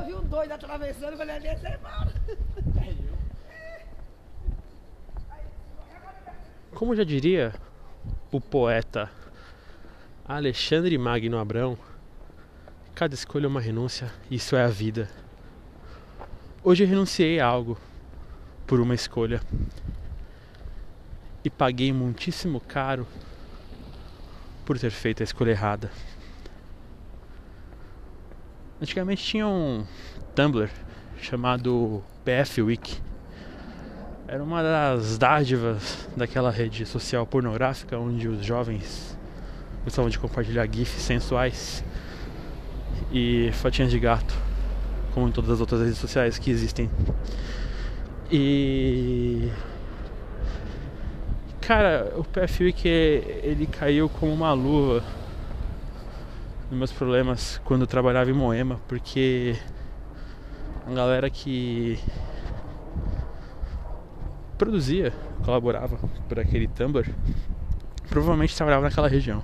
eu vi um doido atravessando, falei, ali é embora. Como já diria o poeta Alexandre Magno Abrão, cada escolha é uma renúncia, isso é a vida. Hoje eu renunciei a algo por uma escolha e paguei muitíssimo caro por ter feito a escolha errada. Antigamente tinha um Tumblr chamado PF Week. Era uma das dádivas daquela rede social pornográfica onde os jovens gostavam de compartilhar GIFs sensuais e fotinhas de gato, como em todas as outras redes sociais que existem. E cara, o PF Week ele caiu como uma luva nos meus problemas quando eu trabalhava em Moema, porque a galera que produzia, colaborava por aquele Tumblr, provavelmente trabalhava naquela região.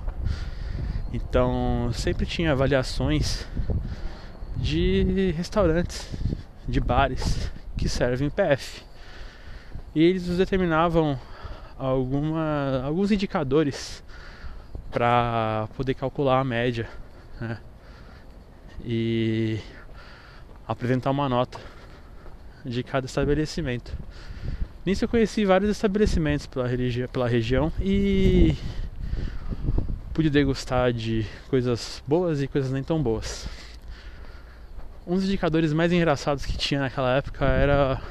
Então sempre tinha avaliações de restaurantes, de bares que servem PF. E eles nos determinavam alguma, alguns indicadores para poder calcular a média né? e apresentar uma nota de cada estabelecimento. Nisso eu conheci vários estabelecimentos pela, pela região e pude degustar de coisas boas e coisas nem tão boas. Um dos indicadores mais engraçados que tinha naquela época era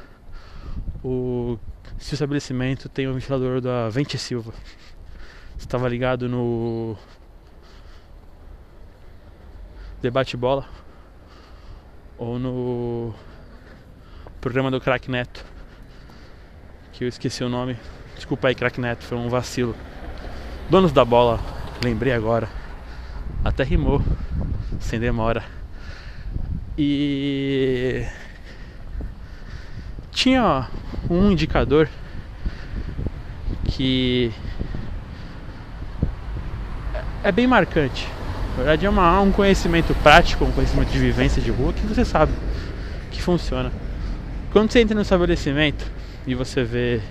o se o estabelecimento tem um ventilador da Vente Silva. Estava ligado no debate bola ou no programa do Crack Neto, que eu esqueci o nome. Desculpa aí, Crack Neto, foi um vacilo. Donos da bola, lembrei agora. Até rimou, sem demora. E tinha um indicador que é bem marcante. Na verdade é uma, um conhecimento prático, um conhecimento de vivência de rua que você sabe que funciona. Quando você entra no estabelecimento e você vê.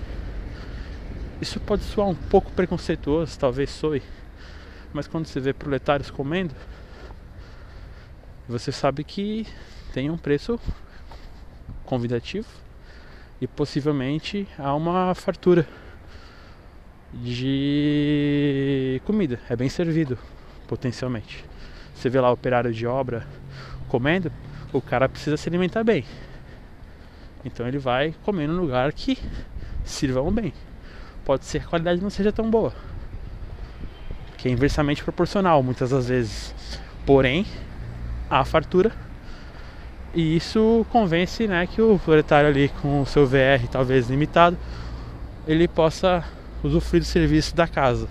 Isso pode soar um pouco preconceituoso, talvez soe, mas quando você vê proletários comendo, você sabe que tem um preço convidativo e possivelmente há uma fartura de comida. É bem servido, potencialmente. Você vê lá o operário de obra comendo, o cara precisa se alimentar bem. Então ele vai comer num lugar que sirvam bem. Pode ser que a qualidade não seja tão boa. Que é inversamente proporcional muitas das vezes. Porém, há fartura e isso convence né, que o proletário ali com o seu VR talvez limitado, ele possa usufruir do serviço da casa.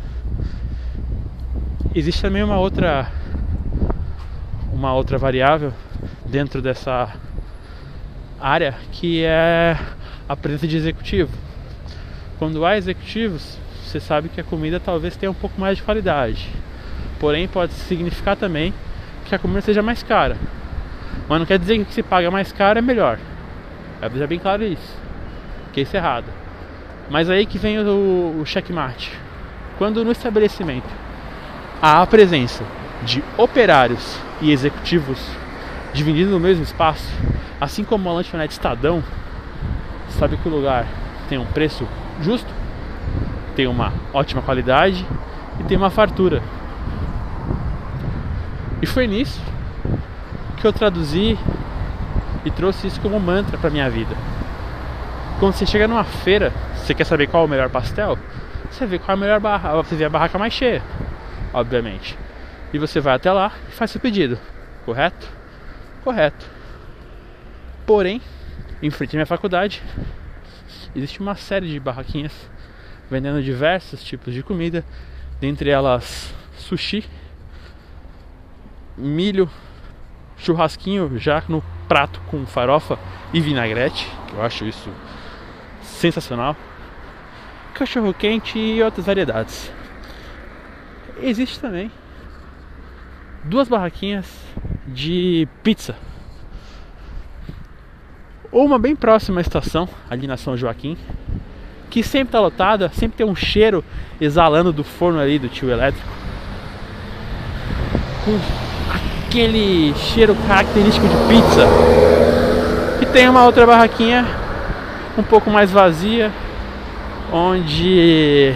Existe também uma outra uma outra variável dentro dessa área que é a presença de executivo. Quando há executivos, você sabe que a comida talvez tenha um pouco mais de qualidade. Porém, pode significar também que a comida seja mais cara. Mas não quer dizer que se paga mais caro é melhor. É bem claro isso. Que isso é errado. Mas aí que vem o checkmate. Quando no estabelecimento há a presença de operários e executivos dividindo no mesmo espaço, assim como a lanchonete Estadão, sabe que o lugar tem um preço justo, tem uma ótima qualidade e tem uma fartura. E foi nisso que eu traduzi e trouxe isso como mantra para minha vida. Quando você chega numa feira, você quer saber qual é o melhor pastel? Você vê qual é a melhor barraca, você vê a barraca mais cheia, obviamente. E você vai até lá e faz seu pedido, correto? Correto. Porém, em frente à minha faculdade, existe uma série de barraquinhas vendendo diversos tipos de comida, dentre elas sushi, milho, churrasquinho já no prato com farofa e vinagrete, que eu acho isso sensacional. Cachorro quente e outras variedades. Existe também duas barraquinhas de pizza. Uma bem próxima à estação, ali na São Joaquim, que sempre tá lotada, sempre tem um cheiro exalando do forno ali do tio elétrico. Com aquele cheiro característico de pizza. E tem uma outra barraquinha um pouco mais vazia, onde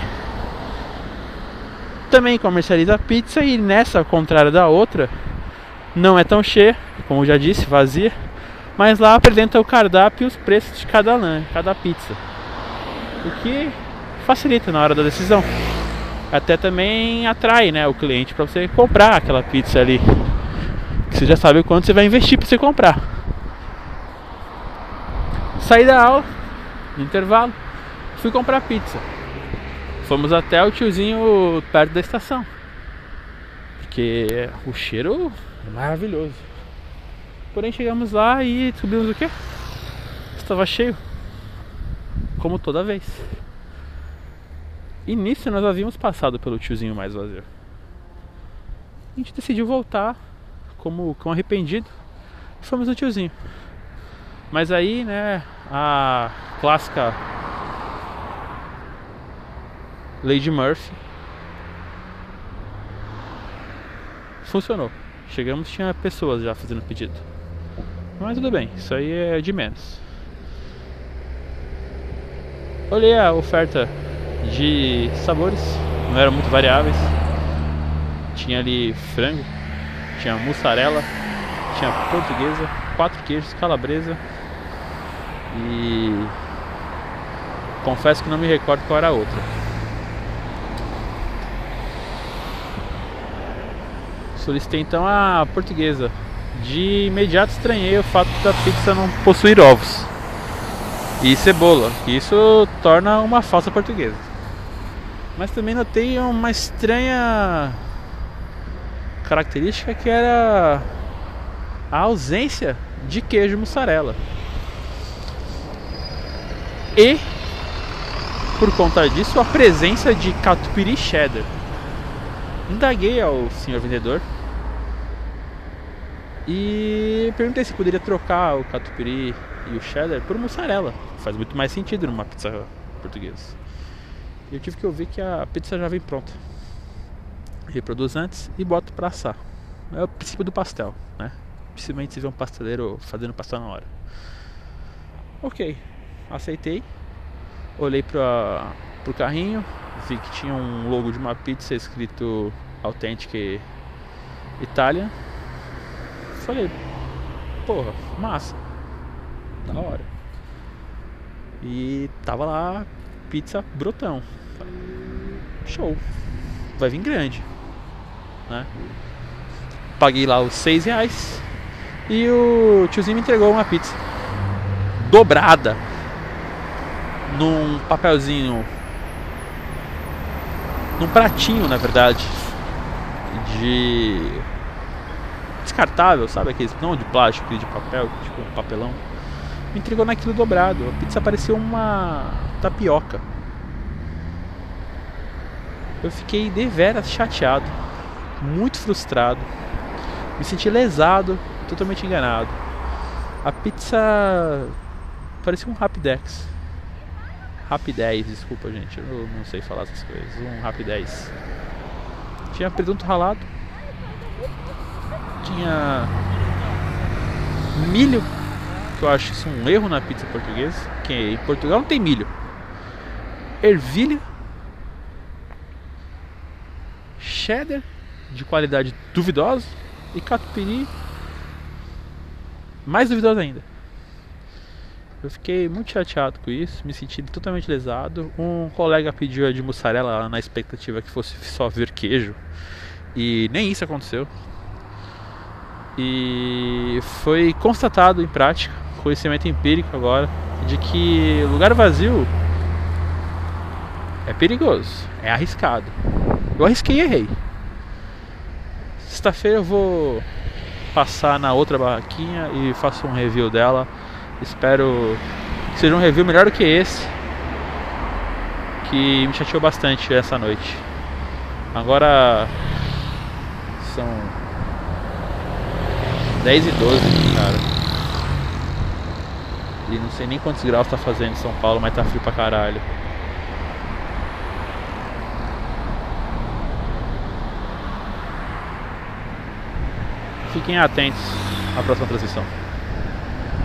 também comercializa pizza e nessa, ao contrário da outra, não é tão cheia, como já disse, vazia, mas lá apresenta o cardápio e os preços de cada lã, cada pizza. O que facilita na hora da decisão. Até também atrai né, o cliente para você comprar aquela pizza ali. Que você já sabe quanto você vai investir para você comprar. Saí da aula, no intervalo, fui comprar pizza. Fomos até o tiozinho perto da estação. Porque o cheiro é maravilhoso. Porém chegamos lá e descobrimos o que? Estava cheio. Como toda vez. E nisso nós havíamos passado pelo tiozinho mais vazio. A gente decidiu voltar como com arrependido. Fomos no tiozinho. Mas aí, né, a clássica Lady Murphy funcionou. Chegamos tinha pessoas já fazendo pedido. Mas tudo bem, isso aí é de menos. Olhei a oferta de sabores, não eram muito variáveis. Tinha ali frango, tinha mussarela, tinha portuguesa, quatro queijos, calabresa e confesso que não me recordo qual era a outra. Solicitei então a portuguesa. De imediato estranhei o fato da pizza não possuir ovos e cebola, que isso torna uma falsa portuguesa. Mas também notei uma estranha característica que era a ausência de queijo mussarela. E por conta disso a presença de catupiry cheddar. Indaguei ao senhor vendedor e perguntei se poderia trocar o catupiry e o cheddar por mussarela. Faz muito mais sentido numa pizza portuguesa. E eu tive que ouvir que a pizza já vem pronta. Reproduz antes e bota para assar. É o princípio do pastel, né? Dificilmente se vê um pasteleiro fazendo pastel na hora. Ok, aceitei. Olhei pro carrinho, vi que tinha um logo de uma pizza escrito Authentic Italian. Falei, porra, massa, da hora. E tava lá pizza brotão. Show, vai vir grande, né? Paguei lá os seis reais e o tiozinho me entregou uma pizza dobrada num papelzinho num pratinho, na verdade, de descartável, sabe aqueles não de plástico, de papel, tipo um papelão. Me entregou naquilo dobrado. A pizza parecia uma tapioca. Eu fiquei deveras chateado, muito frustrado. Me senti lesado, totalmente enganado. A pizza parecia um Rapidex. Rapidez, desculpa gente, eu não sei falar essas coisas. Um Rapidez. Tinha presunto ralado. Tinha milho, que eu acho isso um erro na pizza portuguesa, que em Portugal não tem milho. Ervilha. Cheddar de qualidade duvidosa e catupiry mais duvidosa ainda. Eu fiquei muito chateado com isso, me senti totalmente lesado. Um colega pediu a de mussarela na expectativa que fosse só ver queijo. E nem isso aconteceu. E foi constatado em prática, conhecimento empírico agora, de que lugar vazio é perigoso, é arriscado. Eu arrisquei e errei. Sexta-feira eu vou passar na outra barraquinha e faço um review dela Espero que seja um review melhor do que esse. Que me chateou bastante essa noite. Agora são 10 e 12, cara. E não sei nem quantos graus tá fazendo em São Paulo, mas tá frio pra caralho. Fiquem atentos à próxima transmissão.